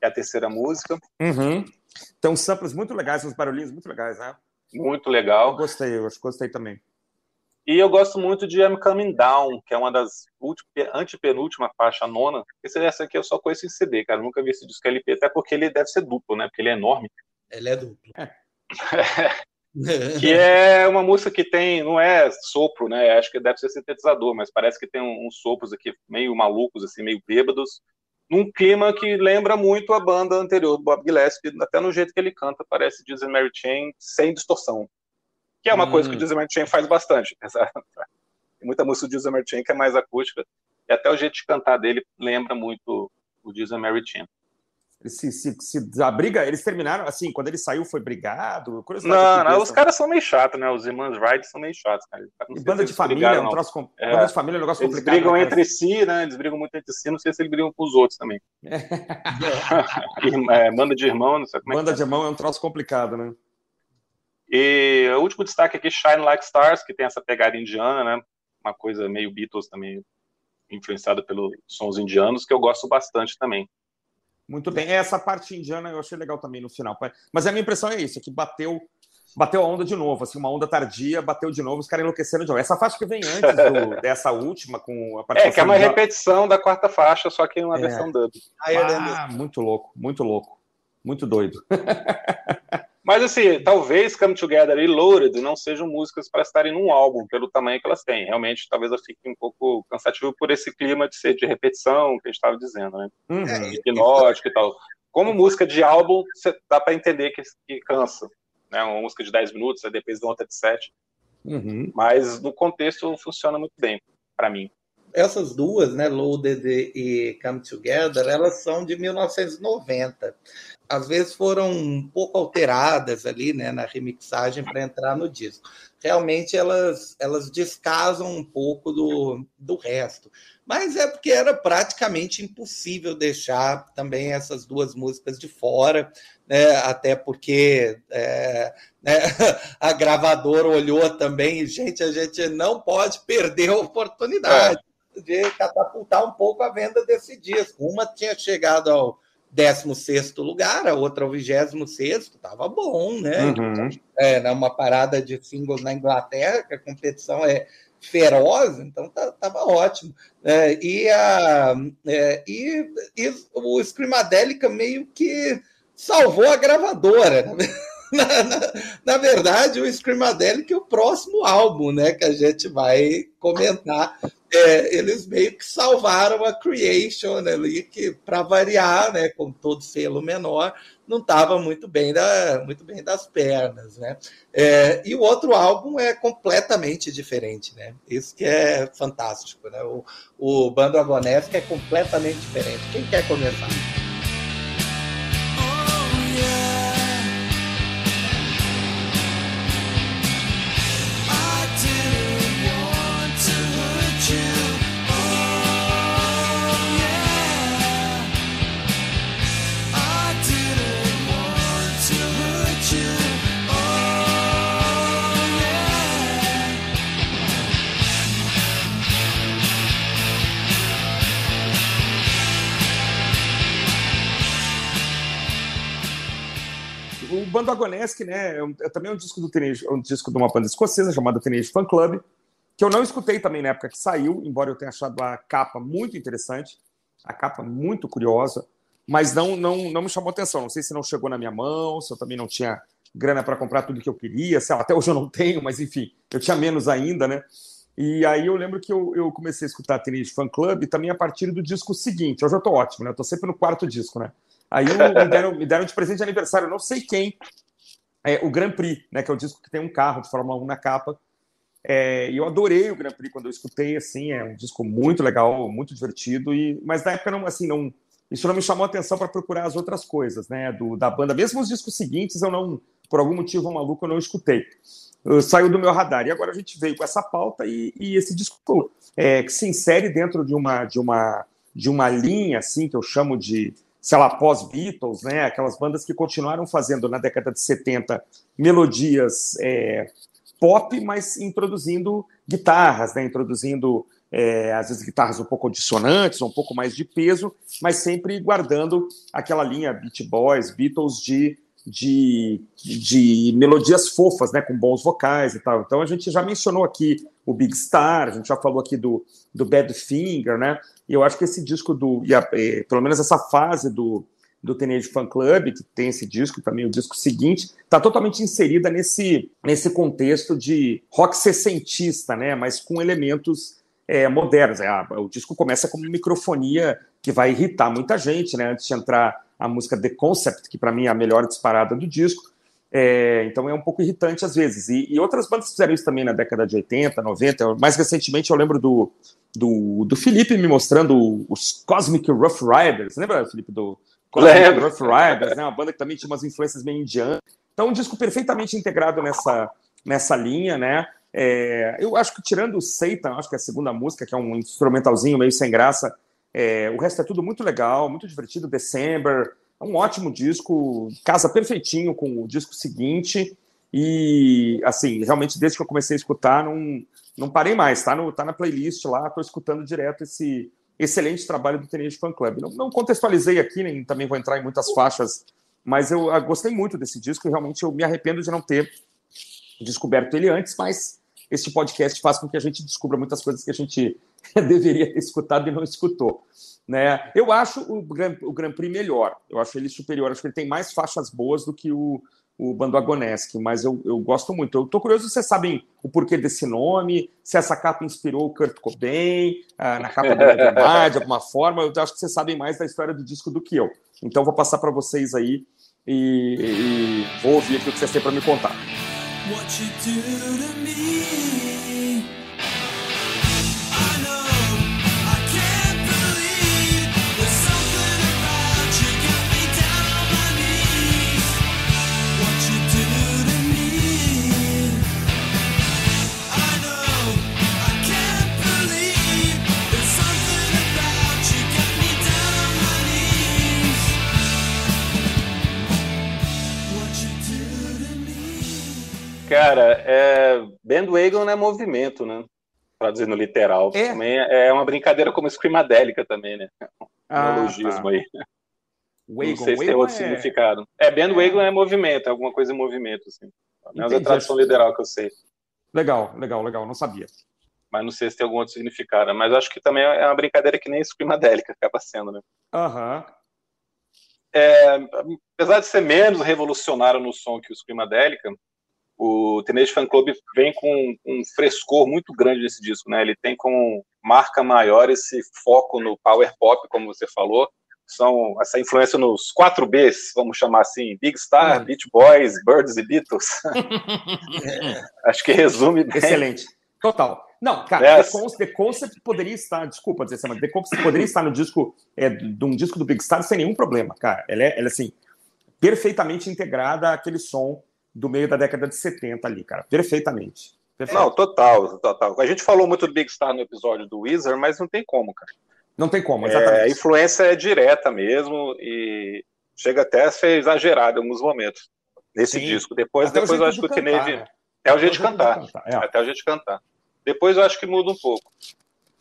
que é a terceira música. Uhum. Uns samples muito legais, uns barulhinhos muito legais, né? Muito legal. Eu gostei, eu gostei também. E eu gosto muito de I'm Coming Down, que é uma das antepenúltima faixa, a nona. Esse, essa aqui eu só conheço em CD, cara. Eu nunca vi esse disco LP, até porque ele deve ser duplo, né? Porque ele é enorme. Ele é duplo. É. que é uma música que tem, não é sopro, né? Acho que deve ser sintetizador, mas parece que tem uns sopros aqui meio malucos, assim, meio bêbados, num clima que lembra muito a banda anterior do Bob Gillespie, até no jeito que ele canta, parece Disney Mary Chain sem distorção que é uma hum. coisa que o Diesel Chain faz bastante. Tem muita música do Diesel Chain que é mais acústica, e até o jeito de cantar dele lembra muito o Chain. Eles se, se, se a briga, eles terminaram assim, quando ele saiu foi brigado? Não, não, os caras são meio chatos, né? Os irmãos Wright são meio chatos, cara. E banda de família é um troço com... é, banda de família é um negócio eles complicado. Eles brigam né, entre si, né? Eles brigam muito entre si, não sei se eles brigam com os outros também. é, banda de irmão, não sei como Banda é de irmão é um troço complicado, né? E o último destaque aqui, Shine Like Stars, que tem essa pegada indiana, né? Uma coisa meio Beatles também, influenciada pelos sons indianos, que eu gosto bastante também. Muito bem. Essa parte indiana eu achei legal também no final. Mas a minha impressão é isso, é que bateu bateu a onda de novo, assim, uma onda tardia, bateu de novo, os caras enlouqueceram de novo. Essa faixa que vem antes do, dessa última, com a participação... É, que é uma repetição da quarta faixa, só que em uma é. versão dub. Ah, muito louco, muito louco. Muito doido. Mas assim, talvez Come Together e Loaded não sejam músicas para estarem num álbum, pelo tamanho que elas têm. Realmente, talvez eu fique um pouco cansativo por esse clima de ser de repetição que a gente estava dizendo, né? Uhum. É, Hipnótico e tal. Como música de álbum, dá para entender que, que, cansa. Né? Uma música de 10 minutos, depois de outra de 7. Uhum. Mas no contexto funciona muito bem, para mim essas duas, né, Loaded e Come Together, elas são de 1990. Às vezes foram um pouco alteradas ali, né, na remixagem para entrar no disco. Realmente elas elas descasam um pouco do, do resto. Mas é porque era praticamente impossível deixar também essas duas músicas de fora, né, até porque é, né, a gravadora olhou também, gente, a gente não pode perder a oportunidade. De catapultar um pouco a venda desse disco. Uma tinha chegado ao 16 lugar, a outra ao 26, estava bom, né? Uhum. É, né, uma parada de singles na Inglaterra, que a competição é feroz, então estava tá, ótimo. É, e, a, é, e, e o Screamadelica meio que salvou a gravadora, né? Na, na, na, verdade, o Screamadelic é o próximo álbum né, que a gente vai comentar é, eles meio que salvaram a Creation ali, que, para variar, né, com todo selo menor, não estava muito bem da, muito bem das pernas, né? É, e o outro álbum é completamente diferente, né? Isso que é fantástico, né? O, o Bando Agonesco é completamente diferente. Quem quer começar? Bando Agonesque, né? É, um, é também um disco do Teenage, um disco de uma banda escocesa chamada Teenage Fan Club, que eu não escutei também na época que saiu, embora eu tenha achado a capa muito interessante, a capa muito curiosa, mas não não não me chamou atenção. Não sei se não chegou na minha mão, se eu também não tinha grana para comprar tudo que eu queria, sei lá, até hoje eu não tenho, mas enfim, eu tinha menos ainda, né? E aí eu lembro que eu, eu comecei a escutar Teenage Fan Club também a partir do disco seguinte. Hoje eu tô ótimo, né? Eu tô sempre no quarto disco, né? Aí me deram, me deram de presente de aniversário, não sei quem, é, o Grand Prix, né, que é o disco que tem um carro de Fórmula 1 na capa. É, eu adorei o Grand Prix quando eu escutei, assim, é um disco muito legal, muito divertido, e, mas na época não, assim, não, isso não me chamou a atenção para procurar as outras coisas, né, do, da banda. Mesmo os discos seguintes, eu não, por algum motivo maluco, eu não escutei. Saiu do meu radar. E agora a gente veio com essa pauta e, e esse disco é, que se insere dentro de uma, de uma, de uma linha, assim, que eu chamo de sei lá, pós-Beatles, né? Aquelas bandas que continuaram fazendo na década de 70 melodias é, pop, mas introduzindo guitarras, né? Introduzindo é, às vezes guitarras um pouco dissonantes, um pouco mais de peso, mas sempre guardando aquela linha Beat Boys, Beatles de, de, de melodias fofas, né, com bons vocais e tal. Então a gente já mencionou aqui o Big Star, a gente já falou aqui do, do Bad Finger, né? E eu acho que esse disco do, e a, e, pelo menos essa fase do, do Teenage Fan Club, que tem esse disco, também o disco seguinte, está totalmente inserida nesse, nesse contexto de rock sessentista, né? Mas com elementos é, modernos. É, o disco começa com uma microfonia que vai irritar muita gente, né? Antes de entrar a música The Concept, que para mim é a melhor disparada do disco. É, então é um pouco irritante às vezes. E, e, outras bandas fizeram isso também na década de 80, 90. Mais recentemente eu lembro do, do, do Felipe me mostrando os Cosmic Rough Riders. Lembra, Felipe, do Cosmic Rough Riders? Né? Uma banda que também tinha umas influências meio indianas. Então, um disco perfeitamente integrado nessa, nessa linha, né? É, eu acho que tirando o Satan, acho que é a segunda música, que é um instrumentalzinho meio sem graça, é, o resto é tudo muito legal, muito divertido. December, é um ótimo disco, casa perfeitinho com o disco seguinte. E, assim, realmente, desde que eu comecei a escutar, não, não parei mais, tá, no, tá na playlist lá, estou escutando direto esse excelente trabalho do Teenage Fan Club. Não, não contextualizei aqui, nem também vou entrar em muitas faixas, mas eu, eu gostei muito desse disco e realmente eu me arrependo de não ter descoberto ele antes, mas este podcast faz com que a gente descubra muitas coisas que a gente deveria ter escutado e não escutou. Né? Eu acho o Grand, o Grand Prix melhor, eu acho ele superior, acho que ele tem mais faixas boas do que o, o Bando Agonesque, mas eu, eu gosto muito. Eu tô curioso se vocês sabem o porquê desse nome, se essa capa inspirou o Kurt Cobain, ah, na capa do Nevermind, de alguma forma. Eu acho que vocês sabem mais da história do disco do que eu. Então vou passar para vocês aí e, e, vou ouvir aqui o que vocês têm para me contar. What you do to me. Cara, é, bandwagon é movimento, né? Traduzindo literal. É. Também é uma brincadeira como Screamadélica também, né? Um ah, neologismo tá. aí. Wagon. Não sei se tem outro é... significado. É, bandwagon é... é movimento, é alguma coisa em movimento, assim. Mas é a tradução literal que eu sei. Legal, legal, legal, não sabia. Mas não sei se tem algum outro significado. Mas acho que também é uma brincadeira que nem Screamadélica acaba sendo, né? Aham. Uhum. É, apesar de ser menos revolucionário no som que o Screamadélica, o Teenage Fan Club vem com um frescor muito grande nesse disco, né? Ele tem como marca maior esse foco no power pop, como você falou, são essa influência nos quatro Bs, vamos chamar assim, Big Star, hum. Beach Boys, Birds e Beatles. Acho que resume bem. Excelente. Total. Não, cara, é. The, Concept, The, Concept, poderia estar, desculpa dizer mas The Concept poderia estar no disco, é, de um disco do Big Star sem nenhum problema, cara. Ela é, ela é assim, perfeitamente integrada àquele som do meio da década de 70 ali, cara. Perfeitamente. Perfeito. Não, total, total. A gente falou muito do Big Star no episódio do Wizard, mas não tem como, cara. Não tem como, exatamente. É, a influência é direta mesmo e chega até a ser exagerada em alguns momentos nesse Sim. disco. Depois, depois eu acho que o Teenage né? é o jeito de cantar. cantar. É. Até o jeito de cantar. Depois eu acho que muda um pouco.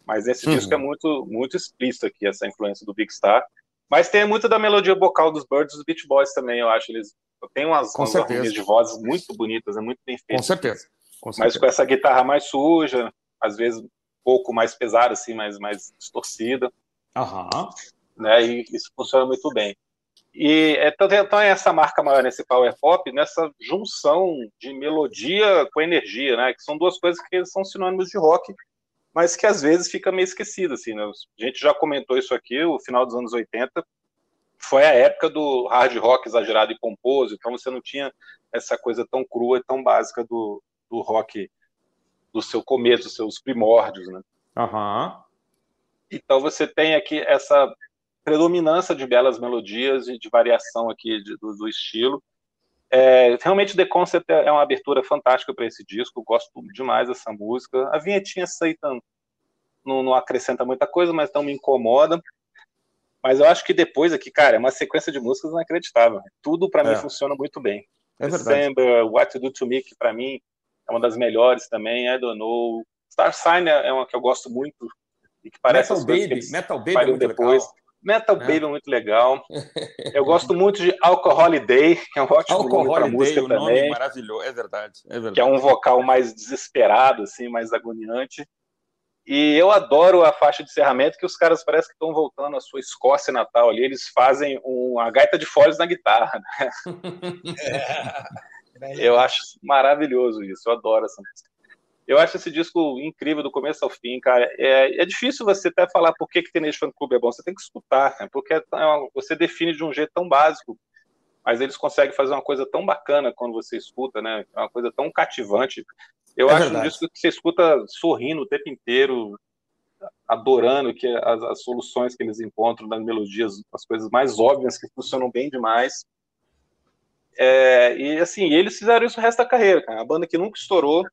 Mas nesse uhum. disco é muito, muito explícito aqui essa influência do Big Star. Mas tem muito da melodia vocal dos Birds e dos Beach Boys também, eu acho. Eles tem umas, com umas de vozes muito bonitas, é muito bem feito. Com certeza. com certeza. Mas com essa guitarra mais suja, às vezes um pouco mais pesada, assim, mais, mais distorcida. Aham. Né, e isso funciona muito bem. E então, então é essa marca maior nesse power pop, nessa junção de melodia com energia, né? Que são duas coisas que são sinônimos de rock, mas que às vezes fica meio esquecido, assim, né? A gente já comentou isso aqui, o final dos anos 80 foi a época do hard rock exagerado e pomposo, então você não tinha essa coisa tão crua e tão básica do, do rock do seu começo, dos seus primórdios, né? Uhum. Então você tem aqui essa predominância de belas melodias e de variação aqui de, do, do, estilo. É, realmente The Concept é uma abertura fantástica para esse disco, gosto demais dessa música. A vinhetinha Satan não, não acrescenta muita coisa, mas não me incomoda. Mas eu acho que depois aqui, cara, é uma sequência de músicas inacreditável. Tudo para é. mim funciona muito bem. É December, What to Do to Me, que para mim é uma das melhores também. I Don't Know. Star Sign é uma que eu gosto muito e que parece Metal Baby, Metal Baby é muito depois. Legal. Metal é. Baby é muito legal. Eu gosto muito de Alcohol Day, que é um ótimo Alcohol nome para música Day, também. Maravilhoso, é verdade, é verdade. Que é um vocal mais desesperado, assim, mais agoniante. E eu adoro a faixa de encerramento, que os caras parecem que estão voltando à sua Escócia natal ali, eles fazem uma gaita de folhas na guitarra. Né? É, eu acho maravilhoso isso, eu adoro essa música. Eu acho esse disco incrível do começo ao fim, cara. É, é difícil você até falar por que, que Teenage Fan Club é bom, você tem que escutar, né? porque é, você define de um jeito tão básico, mas eles conseguem fazer uma coisa tão bacana quando você escuta, né? É uma coisa tão cativante. Eu é acho verdade. um disco que você escuta sorrindo o tempo inteiro, adorando que as, as, soluções que eles encontram nas melodias, as coisas mais óbvias que funcionam bem demais. É, e assim, eles fizeram isso o resto da carreira, cara. A banda que nunca estourou,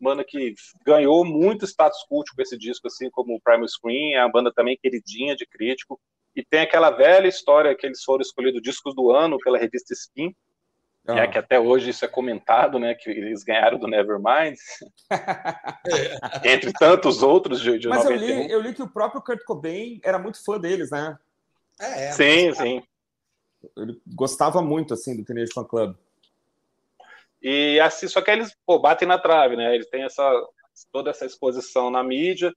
banda que ganhou muito status cult com esse disco, assim como o Primal Screen, é uma banda também queridinha de crítico. E tem aquela velha história que eles foram escolhidos discos do ano pela revista Spin, ah. É que até hoje isso é comentado, né? Que eles ganharam do Nevermind. Entre tantos outros de, de Mas eu li, eu li que o próprio Kurt Cobain era muito fã deles, né? É, é sim, sim. Ele gostava muito, assim, do Teenage Fan Club. E assim, só que eles pô, batem na trave, né? Eles têm essa, toda essa exposição na mídia.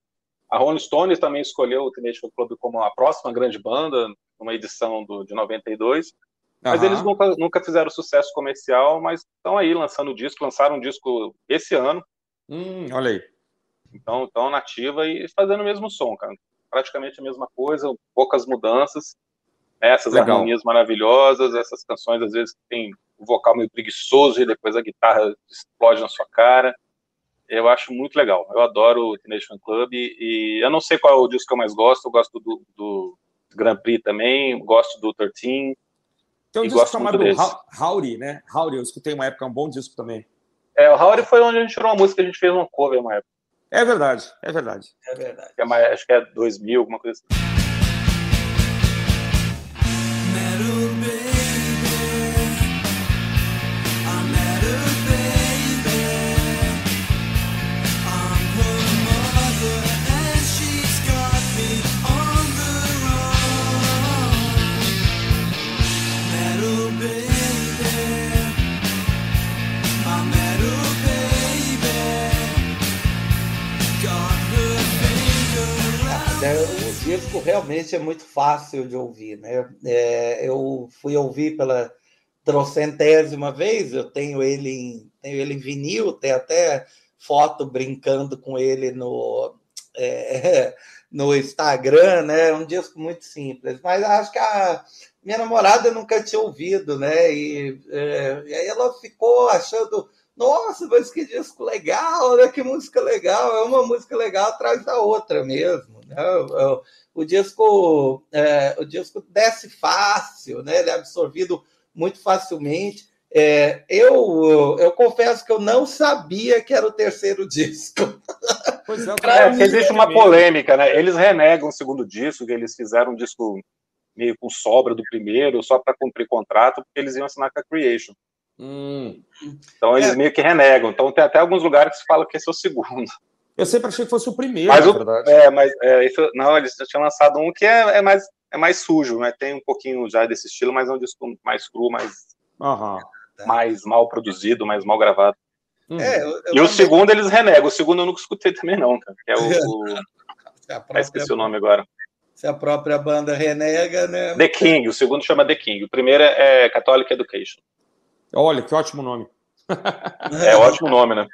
A Rolling Stones também escolheu o Teenage Fan Club como a próxima grande banda, numa edição do, de 92. Mas eles nunca, nunca fizeram sucesso comercial, mas estão aí lançando disco, lançaram um disco esse ano. Hum, olha aí. Então, estão nativa e fazendo o mesmo som, cara. Praticamente a mesma coisa, poucas mudanças. Essas Legal. harmonias maravilhosas, essas canções às vezes tem o vocal meio preguiçoso e depois a guitarra explode na sua cara. Eu acho muito legal. Eu adoro o Teenage Fan Club e eu não sei qual é o disco que eu mais gosto. Eu gosto do, do Grand Prix também, gosto do 13. Tem um disco chamado Howdy, né? Howdy, eu escutei uma época, é um bom disco também. É, o Howdy foi onde a gente tirou uma música, a gente fez uma cover uma época. É verdade, é verdade. É verdade. É mais, acho que é 2000, alguma coisa assim. Disco realmente é muito fácil de ouvir, né? É, eu fui ouvir pela trocentésima vez, eu tenho ele em, tenho ele em vinil, tem até foto brincando com ele no, é, no Instagram, né? É um disco muito simples, mas acho que a minha namorada nunca tinha ouvido, né? E, é, e aí ela ficou achando nossa, mas que disco legal, olha que música legal, é uma música legal atrás da outra mesmo. Né? O, o, disco, é, o disco desce fácil, né? ele é absorvido muito facilmente. É, eu, eu confesso que eu não sabia que era o terceiro disco. Pois é, é existe uma polêmica, né? Eles renegam o segundo disco, que eles fizeram um disco meio com sobra do primeiro, só para cumprir contrato, porque eles iam assinar com a Creation. Hum. Então eles é. meio que renegam. Então tem até alguns lugares que falam que esse é o segundo. Eu sempre achei que fosse o primeiro, mas o, verdade. É, mas é, isso, não, eles já tinham lançado um que é, é, mais, é mais sujo, né? Tem um pouquinho já desse estilo, mas é um disco mais cru, mais, uhum. mais mal produzido, mais mal gravado. Hum. É, eu, eu e também... o segundo eles renegam. O segundo eu nunca escutei também, não, cara. Que é o. o... própria... esqueci o nome agora. Se a própria banda renega, né? The King, o segundo chama The King. O primeiro é Catholic Education. Olha, que ótimo nome. É ótimo nome, né?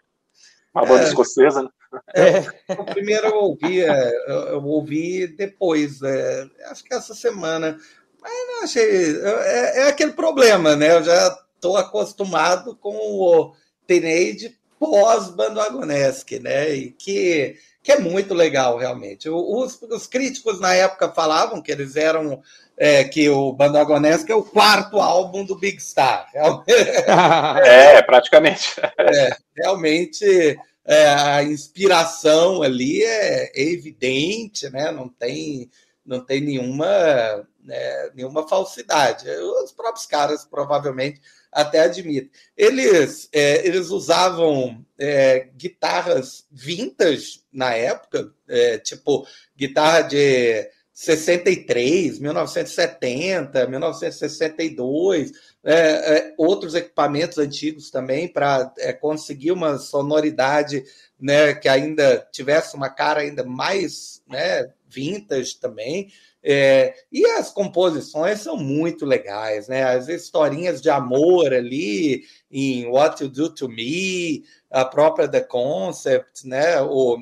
Uma banda é, escocesa, né? É, o primeiro eu ouvi, é, eu ouvi depois, é, acho que essa semana. Mas não achei. É, é aquele problema, né? Eu já estou acostumado com o Teenage pós-Bandwagonesque, né? E que, que é muito legal, realmente. Os, os críticos na época falavam que eles eram é, que o Bandagonesco é o quarto álbum do Big Star. É, praticamente. É, realmente é, a inspiração ali é evidente, né? não, tem, não tem nenhuma, né, nenhuma falsidade. Os próprios caras provavelmente até admitem. Eles, é, eles usavam é, guitarras vintage na época, é, tipo guitarra de 63, 1970, 1962, é, é, outros equipamentos antigos também para é, conseguir uma sonoridade né, que ainda tivesse uma cara ainda mais né, vintage também. É, e as composições são muito legais, né? As historinhas de amor ali em What You Do to Me, a própria The Concept, né? O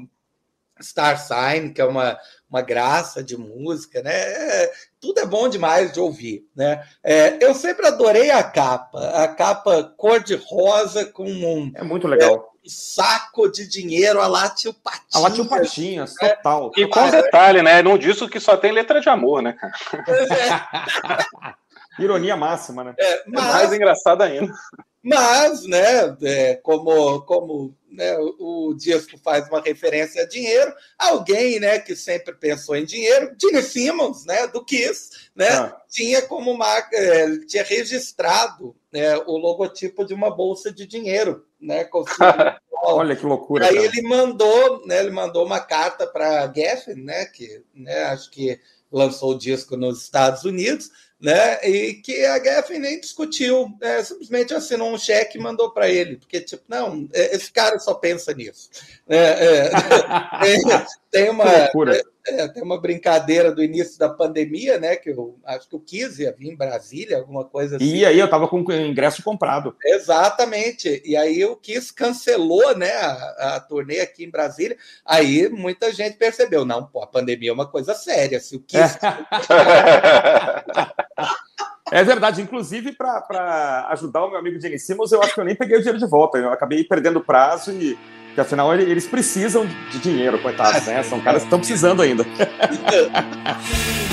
Star Sign, que é uma, uma graça de música, né? É, tudo é bom demais de ouvir, né? É, eu sempre adorei a capa, a capa cor de rosa com um é muito legal. É, um saco de dinheiro a lá tio Patinhas. A lá tio Patinhas, né? total. E com detalhe, né? Não disso que só tem letra de amor, né? É. Ironia máxima, né? É, mas, é mais engraçado ainda. Mas, né, é, como, como né, o disco faz uma referência a dinheiro, alguém né, que sempre pensou em dinheiro, Gene Simmons, né, do Kiss, né, ah. tinha como marca, é, tinha registrado né, o logotipo de uma bolsa de dinheiro, né, Olha que loucura. Aí cara. ele mandou, né, ele mandou uma carta para Geffen, né, que né, acho que lançou o disco nos Estados Unidos, né? E que a Geffen nem discutiu, né? simplesmente assinou um cheque e mandou para ele, porque, tipo, não, é, esse cara só pensa nisso. É, é, tem, tem, uma, É, tem uma brincadeira do início da pandemia, né? Que eu acho que o Kiss ia vir em Brasília, alguma coisa assim. E aí eu tava com o ingresso comprado. Exatamente. E aí o Kiss cancelou, né, a, a turnê aqui em Brasília. Aí muita gente percebeu, não, pô, a pandemia é uma coisa séria. Se o Kiss. É verdade, inclusive para ajudar o meu amigo Jenny Simmons, eu acho que eu nem peguei o dinheiro de volta, eu acabei perdendo o prazo e porque afinal eles precisam de dinheiro, coitados, né? São caras que estão precisando ainda.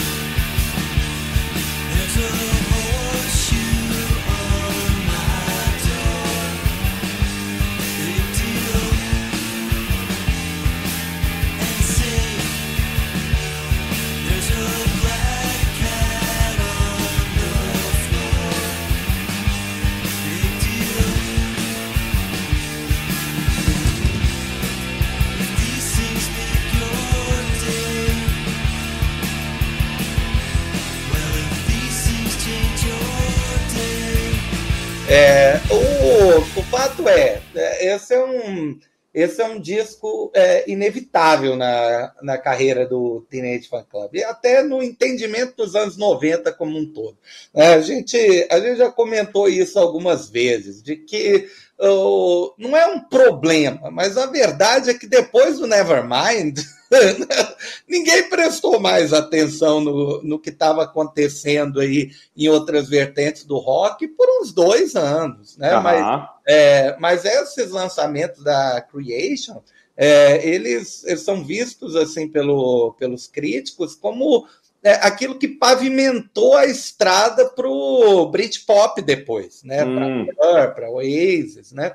esse é um, esse é um disco é, inevitável na, na carreira do Teenage Fan Club, e até no entendimento dos anos 90 como um todo. É, a, gente, a gente já comentou isso algumas vezes, de que uh, não é um problema, mas a verdade é que depois do Nevermind. Ninguém prestou mais atenção no, no que estava acontecendo aí em outras vertentes do rock por uns dois anos, né? Uhum. Mas, é, mas esses lançamentos da Creation, é, eles, eles são vistos assim pelo, pelos críticos como é, aquilo que pavimentou a estrada para o Britpop depois, né? Hum. Para Oasis, né?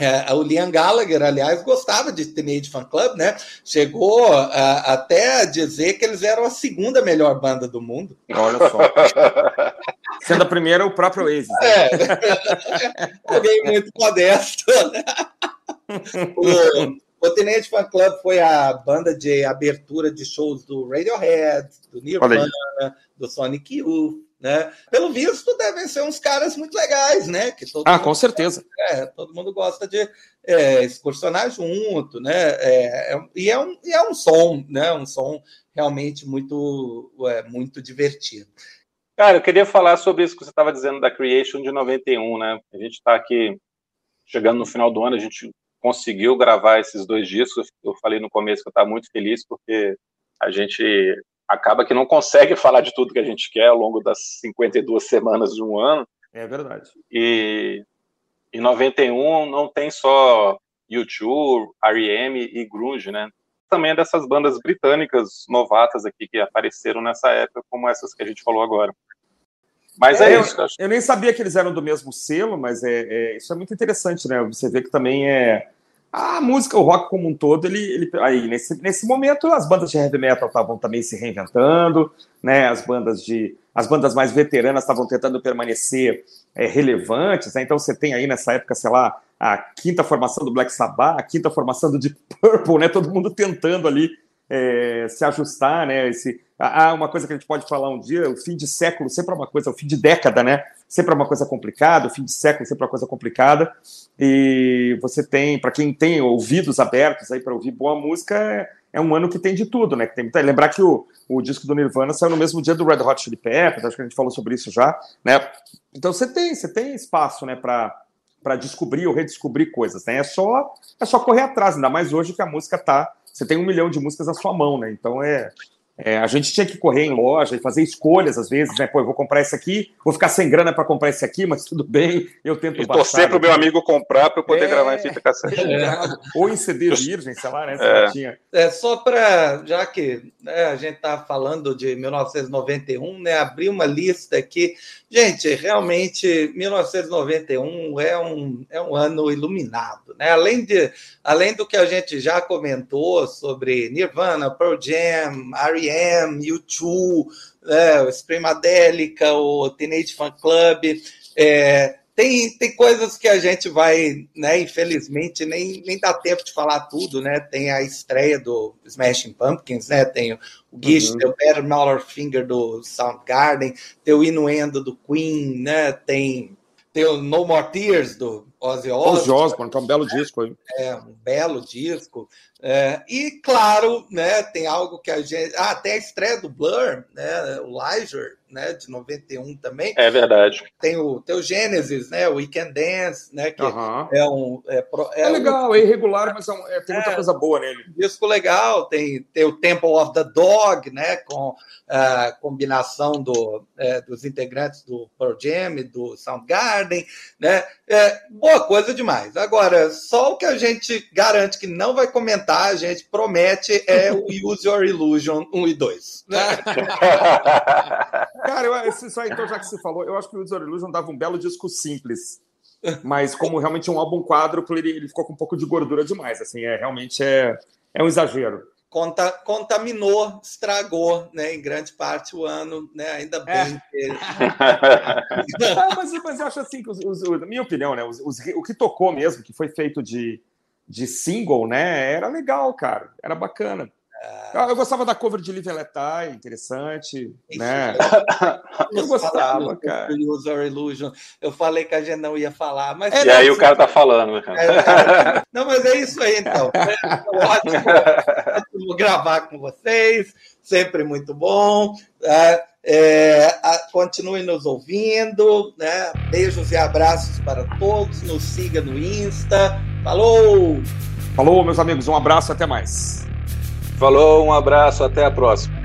É, o Liam Gallagher, aliás, gostava de Teenage Fan Club, né? Chegou a, até a dizer que eles eram a segunda melhor banda do mundo. Olha só. Sendo a primeira, o próprio Oasis. É. Alguém muito modesto. Né? O, o Teenage Fan Club foi a banda de abertura de shows do Radiohead, do Nirvana, do Sonic Youth, né? Pelo visto, devem ser uns caras muito legais, né? Que todo ah, com certeza. É, todo mundo gosta de é, excursionar junto, né? É, é, e, é um, e é um som, né? Um som realmente muito, é, muito divertido. Cara, eu queria falar sobre isso que você estava dizendo da Creation de 91, né? A gente está aqui chegando no final do ano, a gente conseguiu gravar esses dois discos. Eu falei no começo que eu estava muito feliz porque a gente acaba que não consegue falar de tudo que a gente quer ao longo das 52 semanas de um ano. É verdade. E em 91 não tem só U2, R.E.M. e grunge, né? Também é dessas bandas britânicas novatas aqui que apareceram nessa época, como essas que a gente falou agora. Mas é, é isso. Eu, eu, nem sabia que eles eram do mesmo selo, mas é, é, isso é muito interessante, né? Você vê que também é a música, o rock como um todo, ele, ele aí nesse, nesse momento as bandas de heavy metal estavam também se reinventando, né? As bandas de as bandas mais veteranas estavam tentando permanecer é, relevantes, né? Então você tem aí nessa época, sei lá, a quinta formação do Black Sabbath, a quinta formação do Deep Purple, né? Todo mundo tentando ali é, se ajustar, né? Esse, há uma coisa que a gente pode falar um dia, o fim de século sempre é uma coisa, o fim de década, né? Sempre é uma coisa complicada, o fim de século sempre é uma coisa complicada. E você tem, para quem tem ouvidos abertos aí para ouvir boa música, é, é, um ano que tem de tudo, né? Que tem, lembrar que o, o disco do Nirvana saiu no mesmo dia do Red Hot Chili Peppers, acho que a gente falou sobre isso já, né? Então você tem, você tem espaço, né, para para descobrir ou redescobrir coisas, né? É só é só correr atrás, ainda mais hoje que a música tá você tem um milhão de músicas na sua mão, né? Então é, é, a gente tinha que correr em loja e fazer escolhas às vezes, né? Pô, eu vou comprar esse aqui, vou ficar sem grana para comprar esse aqui, mas tudo bem, eu tento e baixar. torcer para o meu amigo comprar para eu poder é... gravar em fita cassete. É. Ou em CD virgem, sei lá, né? É. Tinha. é só para, já que né, a gente está falando de 1991, né? Abrir uma lista aqui. Gente, realmente, 1991 é um, é um ano iluminado, né? Além, de, além do que a gente já comentou sobre Nirvana, Pearl Jam, R.E.M., U2, né, o Screamadelica, o Teenage Fan Club, é, tem, tem coisas que a gente vai, né, infelizmente, nem, nem dá tempo de falar tudo, né? Tem a estreia do Smashing Pumpkins, né? Tem o Gish, uhum. tem o Better Mallor Finger do Soundgarden, tem o Inuendo do Queen, né? Tem tem o No More Tears do Ozzy Osbourne. Ozzy Osbourne, que é um belo disco aí. É, um belo disco. É, e, claro, né, tem algo que a gente. Ah, até a estreia do Blur, né, o Liger, né, de 91 também. É verdade. Tem o, tem o Genesis, né, o Weekend Dance, né, que uhum. é um... É, é, é legal, um, é irregular, mas é, é tem muita é, coisa boa nele. Disco legal, tem, tem o Temple of the Dog, né, com a combinação do, é, dos integrantes do Pearl Jam, do Soundgarden, né, é, boa coisa demais. Agora, só o que a gente garante que não vai comentar, a gente promete, é o Use Your Illusion 1 e 2. Né? Cara, eu, isso aí, então, já que você falou, eu acho que o Use Your Illusion dava um belo disco simples. Mas como realmente um álbum quadro, ele, ele ficou com um pouco de gordura demais. Assim, é, realmente é, é um exagero conta, contaminou, estragou, né, em grande parte o ano, né, ainda é. bem. É. Que... ah, mas, mas eu acho assim que, os, os, na minha opinião, né, os, o que tocou mesmo, que foi feito de, de single, né, era legal, cara, era bacana. Eu, eu gostava da cover de Live and Let Die, interessante, Isso, né? Eu, gostava, cara. User Illusion. Eu falei que a gente não ia falar, mas... É, e aí o cara tá falando, né, cara? É, não, mas é isso aí, então. É ótimo, ótimo gravar com vocês, sempre muito bom. É, é, continue nos ouvindo, né? Beijos e abraços para todos. Nos siga no Insta. Falou! Falou, meus amigos. Um abraço, até mais. Falou, um abraço, até a próxima.